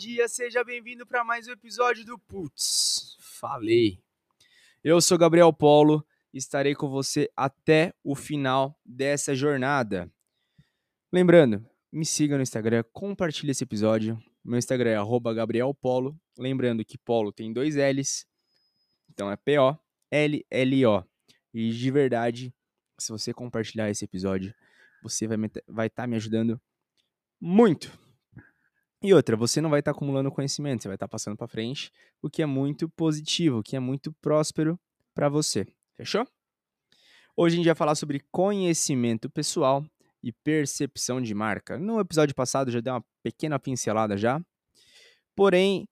dia, seja bem-vindo para mais um episódio do Putz. Falei. Eu sou Gabriel Polo estarei com você até o final dessa jornada. Lembrando, me siga no Instagram, compartilhe esse episódio. Meu Instagram é @gabrielpolo. Lembrando que Polo tem dois L's, então é P-O-L-L-O. E de verdade, se você compartilhar esse episódio, você vai estar vai tá me ajudando muito. E outra, você não vai estar tá acumulando conhecimento, você vai estar tá passando para frente, o que é muito positivo, o que é muito próspero para você. Fechou? Hoje a gente vai falar sobre conhecimento pessoal e percepção de marca. No episódio passado já dei uma pequena pincelada já. Porém,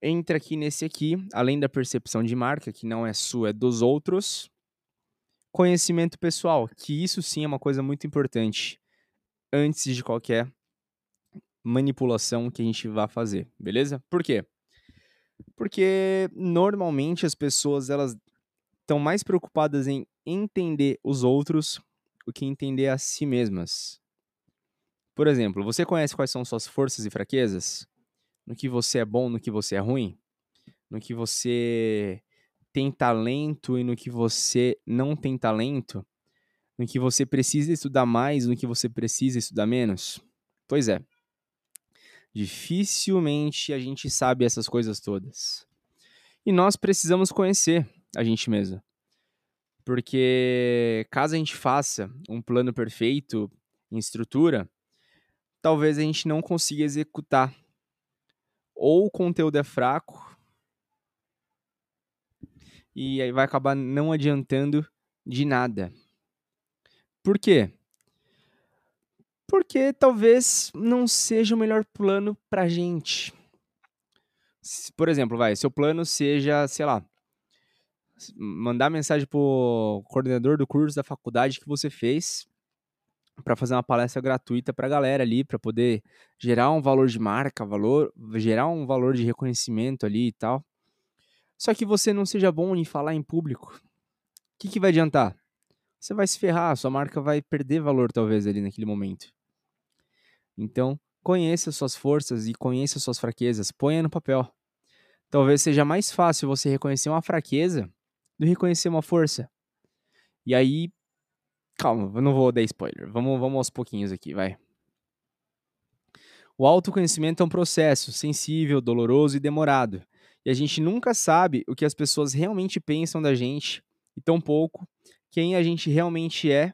entra aqui nesse aqui, além da percepção de marca, que não é sua, é dos outros, conhecimento pessoal, que isso sim é uma coisa muito importante antes de qualquer manipulação que a gente vá fazer, beleza? Por quê? Porque normalmente as pessoas elas estão mais preocupadas em entender os outros do que entender a si mesmas. Por exemplo, você conhece quais são suas forças e fraquezas? No que você é bom, no que você é ruim? No que você tem talento e no que você não tem talento? No que você precisa estudar mais, no que você precisa estudar menos? Pois é. Dificilmente a gente sabe essas coisas todas. E nós precisamos conhecer a gente mesmo. Porque caso a gente faça um plano perfeito em estrutura, talvez a gente não consiga executar. Ou o conteúdo é fraco, e aí vai acabar não adiantando de nada. Por quê? Porque talvez não seja o melhor plano pra gente. Por exemplo, vai, seu plano seja, sei lá, mandar mensagem pro coordenador do curso da faculdade que você fez para fazer uma palestra gratuita para a galera ali, para poder gerar um valor de marca, valor, gerar um valor de reconhecimento ali e tal. Só que você não seja bom em falar em público. O que, que vai adiantar? Você vai se ferrar, sua marca vai perder valor talvez ali naquele momento. Então, conheça suas forças e conheça suas fraquezas, ponha no papel. Talvez seja mais fácil você reconhecer uma fraqueza do que reconhecer uma força. E aí, calma, eu não vou dar spoiler. Vamos, vamos aos pouquinhos aqui, vai. O autoconhecimento é um processo sensível, doloroso e demorado. E a gente nunca sabe o que as pessoas realmente pensam da gente, e tão pouco quem a gente realmente é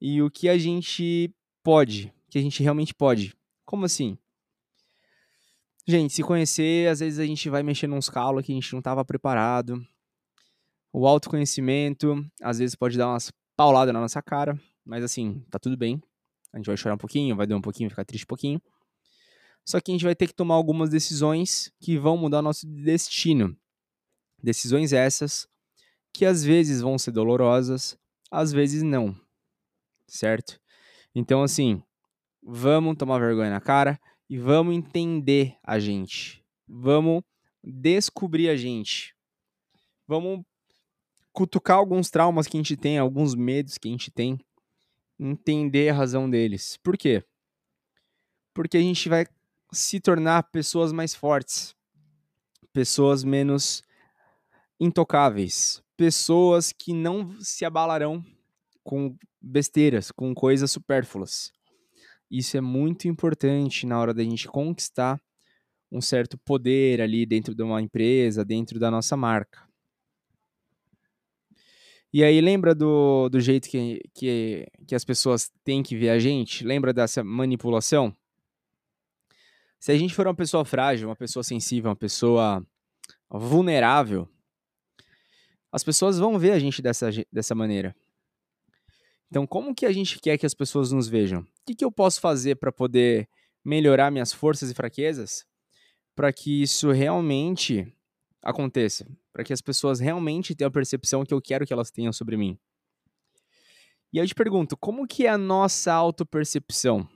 e o que a gente pode que a gente realmente pode. Como assim? Gente, se conhecer, às vezes a gente vai mexer nos calos que a gente não estava preparado. O autoconhecimento, às vezes pode dar umas pauladas na nossa cara, mas assim, tá tudo bem. A gente vai chorar um pouquinho, vai doer um pouquinho, ficar triste um pouquinho. Só que a gente vai ter que tomar algumas decisões que vão mudar nosso destino. Decisões essas que às vezes vão ser dolorosas, às vezes não. Certo? Então, assim, Vamos tomar vergonha na cara e vamos entender a gente. Vamos descobrir a gente. Vamos cutucar alguns traumas que a gente tem, alguns medos que a gente tem, entender a razão deles. Por quê? Porque a gente vai se tornar pessoas mais fortes, pessoas menos intocáveis, pessoas que não se abalarão com besteiras, com coisas supérfluas. Isso é muito importante na hora da gente conquistar um certo poder ali dentro de uma empresa, dentro da nossa marca. E aí, lembra do, do jeito que, que, que as pessoas têm que ver a gente? Lembra dessa manipulação? Se a gente for uma pessoa frágil, uma pessoa sensível, uma pessoa vulnerável, as pessoas vão ver a gente dessa, dessa maneira. Então, como que a gente quer que as pessoas nos vejam? O que, que eu posso fazer para poder melhorar minhas forças e fraquezas para que isso realmente aconteça? Para que as pessoas realmente tenham a percepção que eu quero que elas tenham sobre mim? E eu te pergunto, como que é a nossa autopercepção?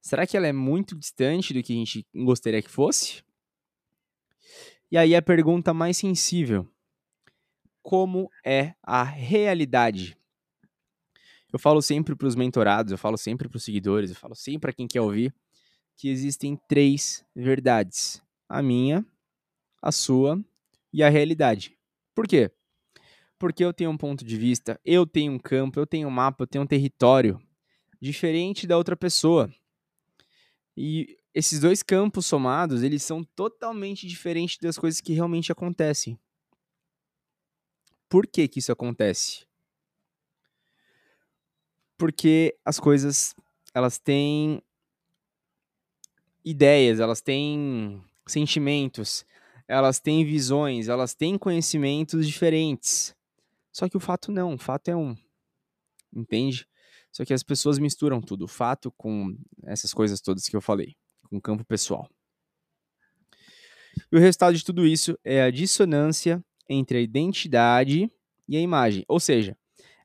Será que ela é muito distante do que a gente gostaria que fosse? E aí a pergunta mais sensível: como é a realidade? Eu falo sempre para os mentorados, eu falo sempre para os seguidores, eu falo sempre para quem quer ouvir que existem três verdades: a minha, a sua e a realidade. Por quê? Porque eu tenho um ponto de vista, eu tenho um campo, eu tenho um mapa, eu tenho um território diferente da outra pessoa. E esses dois campos somados, eles são totalmente diferentes das coisas que realmente acontecem. Por que que isso acontece? Porque as coisas, elas têm ideias, elas têm sentimentos, elas têm visões, elas têm conhecimentos diferentes. Só que o fato não, o fato é um. Entende? Só que as pessoas misturam tudo, o fato com essas coisas todas que eu falei, com o campo pessoal. E o resultado de tudo isso é a dissonância entre a identidade e a imagem. Ou seja,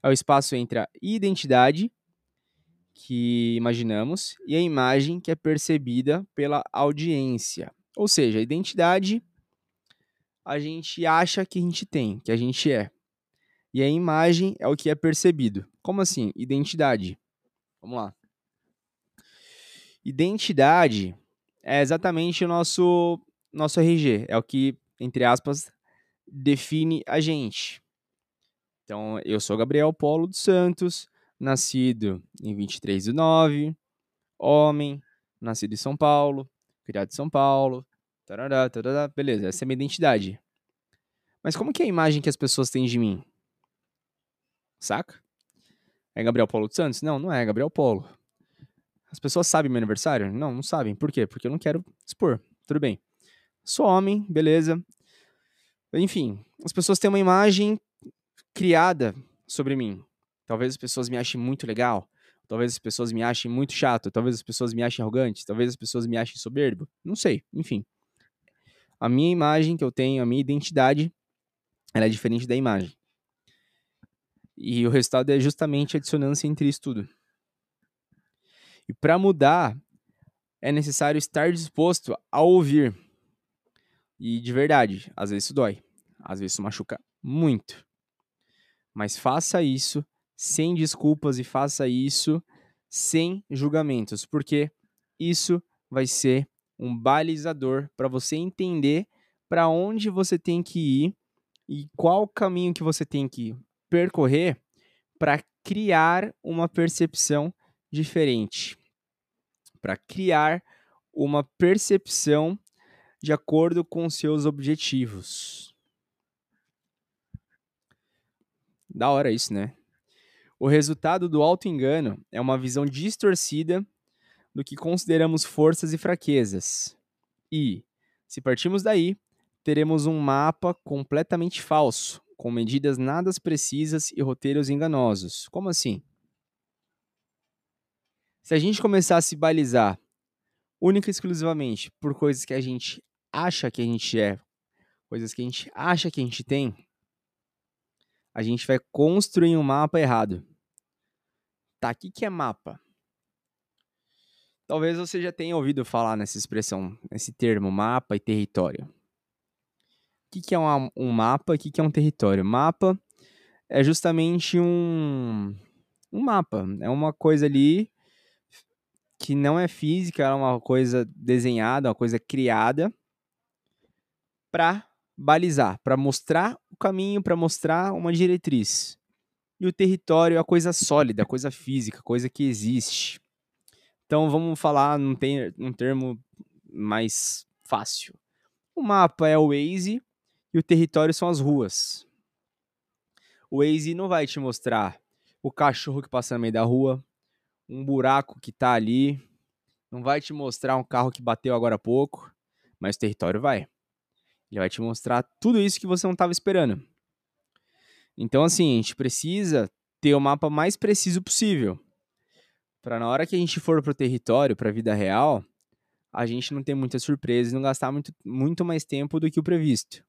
é o espaço entre a identidade que imaginamos e a imagem que é percebida pela audiência. Ou seja, a identidade a gente acha que a gente tem, que a gente é. E a imagem é o que é percebido. Como assim? Identidade. Vamos lá. Identidade é exatamente o nosso nosso RG, é o que, entre aspas, define a gente. Então, eu sou Gabriel Polo dos Santos, nascido em 23 de 9, homem, nascido em São Paulo, criado em São Paulo, tarará, tarará, beleza, essa é a minha identidade. Mas como que é a imagem que as pessoas têm de mim? Saca? É Gabriel Polo dos Santos? Não, não é Gabriel Polo. As pessoas sabem meu aniversário? Não, não sabem. Por quê? Porque eu não quero expor. Tudo bem. Sou homem, beleza. Enfim, as pessoas têm uma imagem criada sobre mim. Talvez as pessoas me achem muito legal. Talvez as pessoas me achem muito chato. Talvez as pessoas me achem arrogante. Talvez as pessoas me achem soberbo. Não sei. Enfim. A minha imagem que eu tenho, a minha identidade, ela é diferente da imagem. E o resultado é justamente a dissonância entre isso tudo. E para mudar, é necessário estar disposto a ouvir. E de verdade, às vezes isso dói. Às vezes isso machuca muito. Mas faça isso sem desculpas e faça isso sem julgamentos, porque isso vai ser um balizador para você entender para onde você tem que ir e qual caminho que você tem que percorrer para criar uma percepção diferente, para criar uma percepção de acordo com seus objetivos. Da hora isso, né? O resultado do auto-engano é uma visão distorcida do que consideramos forças e fraquezas. E, se partirmos daí, teremos um mapa completamente falso, com medidas nada precisas e roteiros enganosos. Como assim? Se a gente começar a se balizar única e exclusivamente por coisas que a gente acha que a gente é, coisas que a gente acha que a gente tem, a gente vai construir um mapa errado. Tá, o que, que é mapa? Talvez você já tenha ouvido falar nessa expressão, nesse termo, mapa e território que, que é um, um mapa o que, que é um território? Mapa é justamente um, um mapa. É uma coisa ali que não é física, é uma coisa desenhada, uma coisa criada para balizar, para mostrar o caminho, para mostrar uma diretriz. E o território é a coisa sólida, a coisa física, a coisa que existe. Então vamos falar num, ter, num termo mais fácil. O mapa é o Waze e o território são as ruas. O Waze não vai te mostrar o cachorro que passa no meio da rua, um buraco que tá ali, não vai te mostrar um carro que bateu agora há pouco, mas o território vai. Ele vai te mostrar tudo isso que você não estava esperando. Então, assim, a gente precisa ter o mapa mais preciso possível. Para na hora que a gente for pro território, para a vida real, a gente não ter muitas surpresas e não gastar muito, muito mais tempo do que o previsto.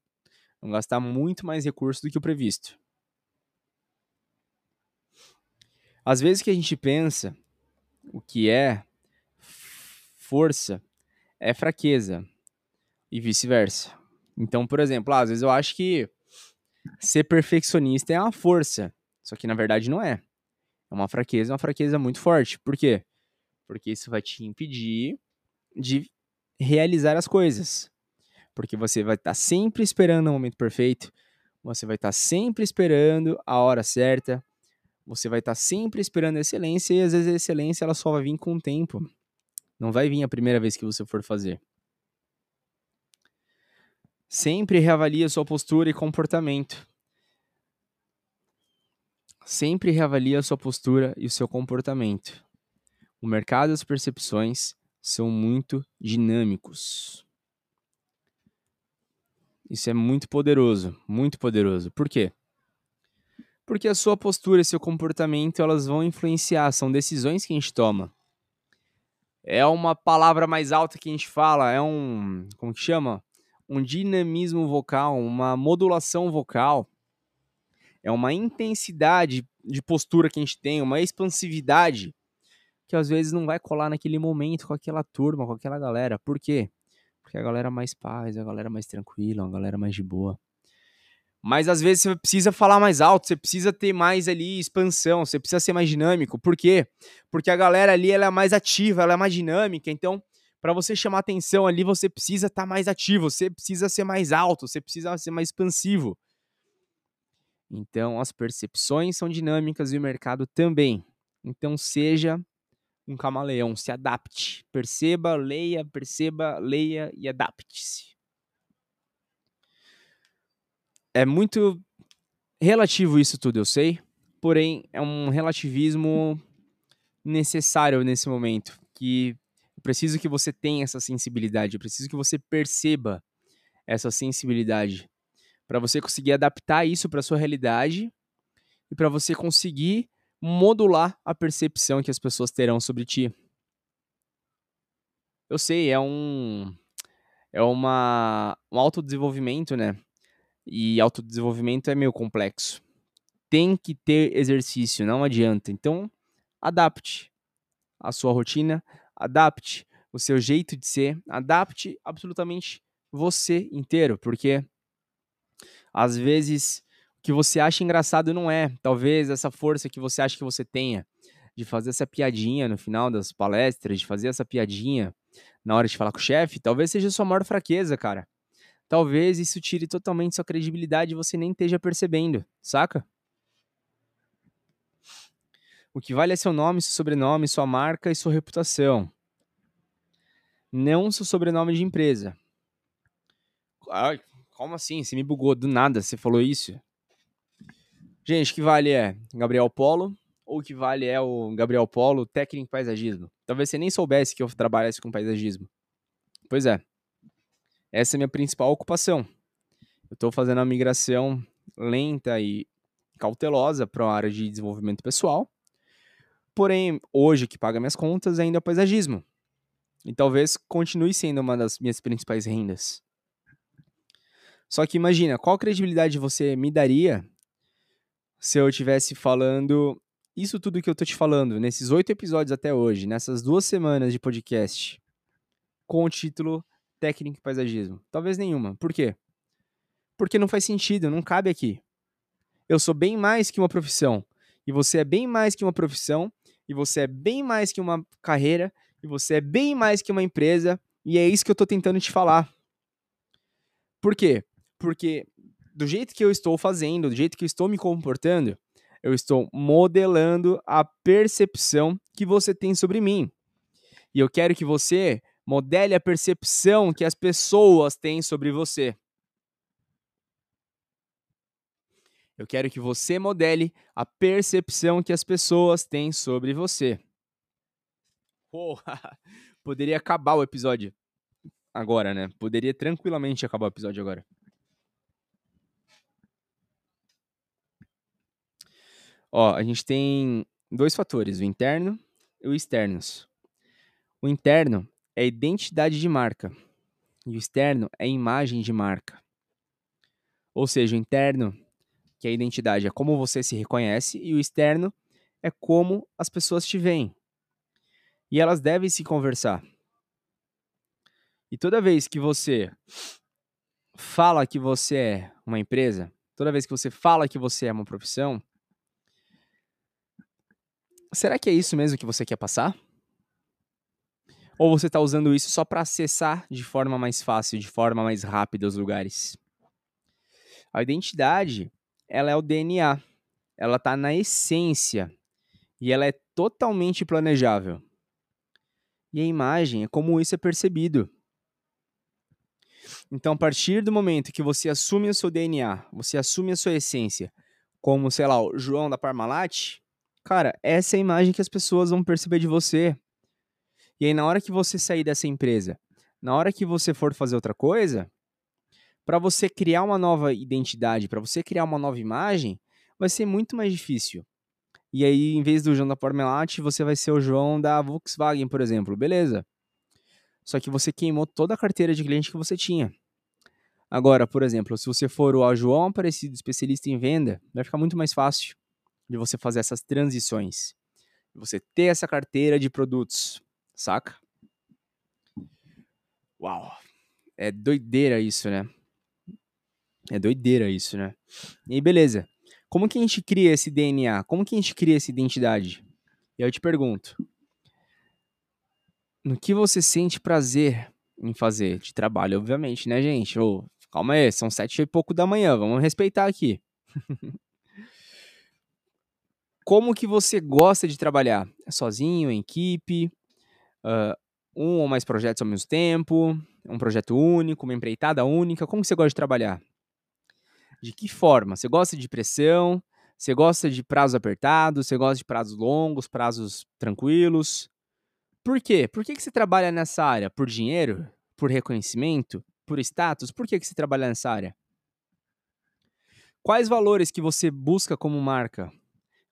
Vão gastar muito mais recursos do que o previsto. Às vezes que a gente pensa o que é força é fraqueza e vice-versa. Então, por exemplo, às vezes eu acho que ser perfeccionista é uma força, só que na verdade não é. É uma fraqueza, uma fraqueza muito forte. Por quê? Porque isso vai te impedir de realizar as coisas. Porque você vai estar tá sempre esperando o momento perfeito, você vai estar tá sempre esperando a hora certa, você vai estar tá sempre esperando a excelência e às vezes a excelência ela só vai vir com o tempo. Não vai vir a primeira vez que você for fazer. Sempre reavalie sua postura e comportamento. Sempre reavalie sua postura e o seu comportamento. O mercado e as percepções são muito dinâmicos. Isso é muito poderoso, muito poderoso. Por quê? Porque a sua postura e seu comportamento, elas vão influenciar, são decisões que a gente toma. É uma palavra mais alta que a gente fala, é um, como que chama? Um dinamismo vocal, uma modulação vocal. É uma intensidade de postura que a gente tem, uma expansividade que às vezes não vai colar naquele momento com aquela turma, com aquela galera. Por quê? Porque a galera mais paz, a galera mais tranquila, a galera mais de boa. Mas às vezes você precisa falar mais alto, você precisa ter mais ali expansão, você precisa ser mais dinâmico. Por quê? Porque a galera ali ela é mais ativa, ela é mais dinâmica. Então, para você chamar atenção ali, você precisa estar tá mais ativo, você precisa ser mais alto, você precisa ser mais expansivo. Então, as percepções são dinâmicas e o mercado também. Então, seja um camaleão, se adapte. Perceba, leia, perceba, leia e adapte-se. É muito relativo isso tudo, eu sei, porém é um relativismo necessário nesse momento, que preciso que você tenha essa sensibilidade, eu preciso que você perceba essa sensibilidade para você conseguir adaptar isso para sua realidade e para você conseguir modular a percepção que as pessoas terão sobre ti. Eu sei, é um é uma um autodesenvolvimento, né? E autodesenvolvimento é meio complexo. Tem que ter exercício, não adianta. Então, adapte a sua rotina, adapte o seu jeito de ser, adapte absolutamente você inteiro, porque às vezes que você acha engraçado não é. Talvez essa força que você acha que você tenha de fazer essa piadinha no final das palestras, de fazer essa piadinha na hora de falar com o chefe, talvez seja sua maior fraqueza, cara. Talvez isso tire totalmente sua credibilidade e você nem esteja percebendo, saca? O que vale é seu nome, seu sobrenome, sua marca e sua reputação. Não seu sobrenome de empresa. Ai, como assim? Você me bugou do nada, você falou isso? Gente, o que vale é Gabriel Polo, ou o que vale é o Gabriel Polo, técnico em paisagismo. Talvez você nem soubesse que eu trabalhasse com paisagismo. Pois é. Essa é a minha principal ocupação. Eu estou fazendo a migração lenta e cautelosa para a área de desenvolvimento pessoal. Porém, hoje que paga minhas contas ainda é o paisagismo. E talvez continue sendo uma das minhas principais rendas. Só que imagina, qual credibilidade você me daria se eu estivesse falando isso tudo que eu tô te falando nesses oito episódios até hoje, nessas duas semanas de podcast, com o título Técnico e Paisagismo? Talvez nenhuma. Por quê? Porque não faz sentido, não cabe aqui. Eu sou bem mais que uma profissão. E você é bem mais que uma profissão. E você é bem mais que uma carreira. E você é bem mais que uma empresa. E é isso que eu tô tentando te falar. Por quê? Porque do jeito que eu estou fazendo, do jeito que eu estou me comportando, eu estou modelando a percepção que você tem sobre mim. E eu quero que você modele a percepção que as pessoas têm sobre você. Eu quero que você modele a percepção que as pessoas têm sobre você. Oh, poderia acabar o episódio agora, né? Poderia tranquilamente acabar o episódio agora. Ó, a gente tem dois fatores, o interno e o externos. O interno é identidade de marca e o externo é imagem de marca. Ou seja, o interno, que é a identidade, é como você se reconhece, e o externo é como as pessoas te veem. E elas devem se conversar. E toda vez que você fala que você é uma empresa, toda vez que você fala que você é uma profissão, Será que é isso mesmo que você quer passar? Ou você está usando isso só para acessar de forma mais fácil, de forma mais rápida os lugares? A identidade, ela é o DNA. Ela está na essência e ela é totalmente planejável. E a imagem é como isso é percebido. Então, a partir do momento que você assume o seu DNA, você assume a sua essência, como, sei lá, o João da Parmalat, cara, essa é a imagem que as pessoas vão perceber de você. E aí, na hora que você sair dessa empresa, na hora que você for fazer outra coisa, para você criar uma nova identidade, para você criar uma nova imagem, vai ser muito mais difícil. E aí, em vez do João da Parmalat, você vai ser o João da Volkswagen, por exemplo. Beleza. Só que você queimou toda a carteira de cliente que você tinha. Agora, por exemplo, se você for o João Aparecido, especialista em venda, vai ficar muito mais fácil de você fazer essas transições. Você ter essa carteira de produtos, saca? Uau! É doideira isso, né? É doideira isso, né? E aí, beleza. Como que a gente cria esse DNA? Como que a gente cria essa identidade? E aí eu te pergunto, no que você sente prazer em fazer de trabalho, obviamente, né, gente? Ô, calma aí, são sete e pouco da manhã, vamos respeitar aqui. Como que você gosta de trabalhar? Sozinho, em equipe, uh, um ou mais projetos ao mesmo tempo, um projeto único, uma empreitada única? Como você gosta de trabalhar? De que forma? Você gosta de pressão? Você gosta de prazos apertados? Você gosta de prazos longos, prazos tranquilos? Por quê? Por que, que você trabalha nessa área? Por dinheiro? Por reconhecimento? Por status? Por que, que você trabalha nessa área? Quais valores que você busca como marca?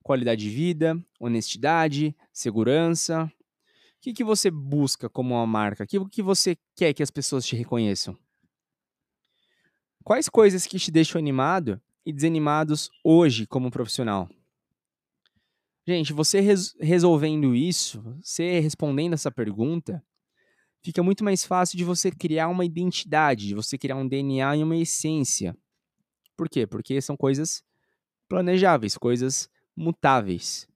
Qualidade de vida, honestidade, segurança. O que, que você busca como uma marca? O que, que você quer que as pessoas te reconheçam? Quais coisas que te deixam animado e desanimados hoje como profissional? Gente, você res resolvendo isso, você respondendo essa pergunta, fica muito mais fácil de você criar uma identidade, de você criar um DNA e uma essência. Por quê? Porque são coisas planejáveis, coisas mutáveis.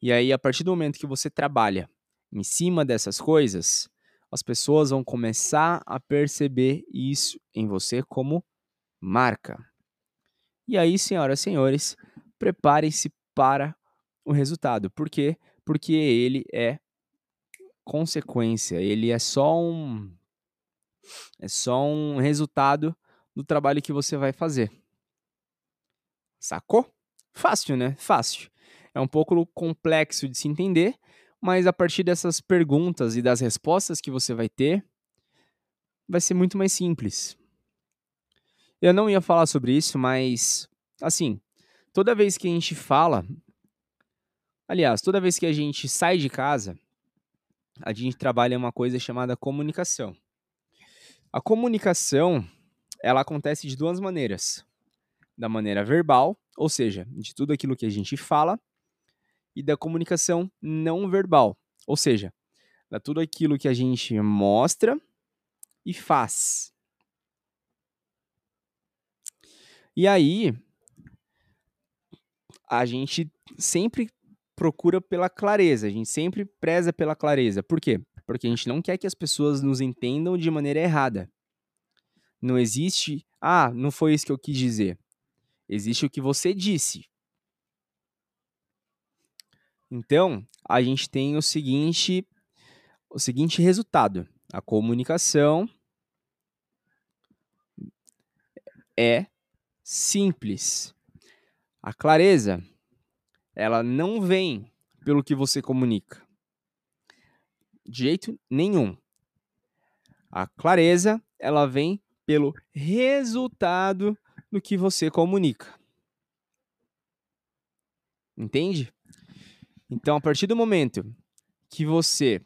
E aí, a partir do momento que você trabalha em cima dessas coisas, as pessoas vão começar a perceber isso em você como marca. E aí, senhoras e senhores, preparem-se para o resultado. Por quê? Porque ele é consequência, ele é só um é só um resultado do trabalho que você vai fazer. Sacou? Fácil, né? Fácil. É um pouco complexo de se entender, mas a partir dessas perguntas e das respostas que você vai ter, vai ser muito mais simples. Eu não ia falar sobre isso, mas assim, toda vez que a gente fala Aliás, toda vez que a gente sai de casa, a gente trabalha uma coisa chamada comunicação. A comunicação, ela acontece de duas maneiras. Da maneira verbal, ou seja, de tudo aquilo que a gente fala, e da comunicação não verbal, ou seja, da tudo aquilo que a gente mostra e faz. E aí, a gente sempre procura pela clareza, a gente sempre preza pela clareza. Por quê? Porque a gente não quer que as pessoas nos entendam de maneira errada. Não existe, ah, não foi isso que eu quis dizer. Existe o que você disse. Então, a gente tem o seguinte, o seguinte resultado. A comunicação é simples. A clareza ela não vem pelo que você comunica. De jeito nenhum. A clareza, ela vem pelo resultado do que você comunica. Entende? Então, a partir do momento que você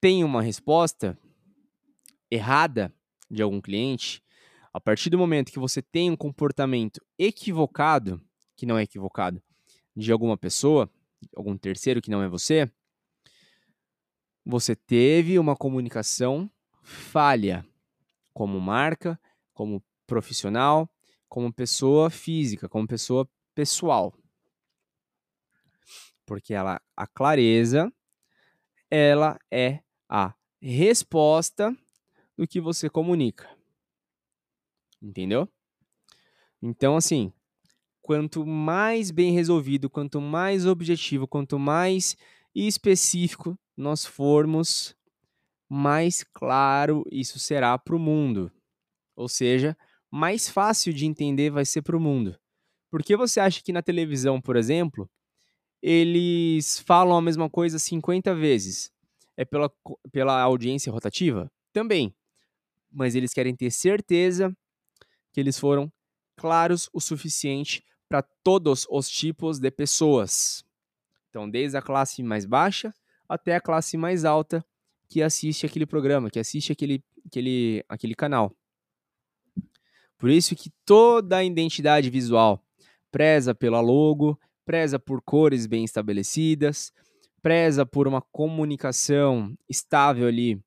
tem uma resposta errada de algum cliente, a partir do momento que você tem um comportamento equivocado, que não é equivocado, de alguma pessoa, algum terceiro que não é você, você teve uma comunicação falha como marca, como profissional, como pessoa física, como pessoa pessoal. Porque ela, a clareza, ela é a resposta do que você comunica. Entendeu? Então, assim, quanto mais bem resolvido, quanto mais objetivo, quanto mais específico nós formos, mais claro isso será para o mundo. Ou seja, mais fácil de entender vai ser para o mundo. Por que você acha que na televisão, por exemplo, eles falam a mesma coisa 50 vezes? É pela, pela audiência rotativa? Também. Mas eles querem ter certeza que eles foram claros o suficiente para todos os tipos de pessoas. Então, desde a classe mais baixa até a classe mais alta que assiste aquele programa, que assiste aquele, aquele, aquele canal. Por isso que toda a identidade visual preza pela logo, preza por cores bem estabelecidas, preza por uma comunicação estável ali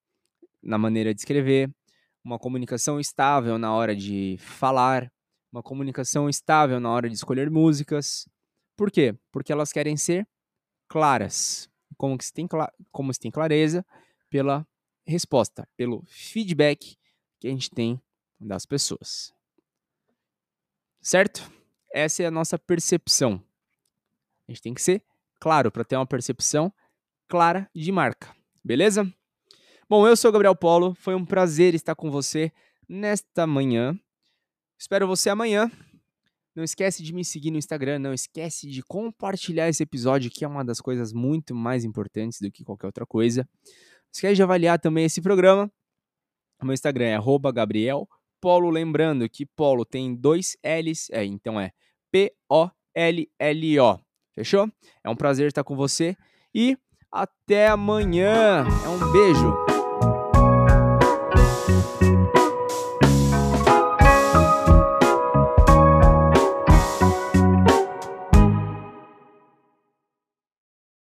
na maneira de escrever, uma comunicação estável na hora de falar, uma comunicação estável na hora de escolher músicas. Por quê? Porque elas querem ser claras. Como se tem, como se tem clareza pela resposta, pelo feedback que a gente tem das pessoas. Certo? Essa é a nossa percepção. A gente tem que ser claro para ter uma percepção clara de marca. Beleza? Bom, eu sou o Gabriel Polo. Foi um prazer estar com você nesta manhã. Espero você amanhã. Não esquece de me seguir no Instagram, não esquece de compartilhar esse episódio, que é uma das coisas muito mais importantes do que qualquer outra coisa. Não esquece de avaliar também esse programa. O meu Instagram é Gabriel Polo, lembrando que Polo tem dois L's, é, então é P-O-L-L-O. Fechou? É um prazer estar com você e até amanhã. É um beijo.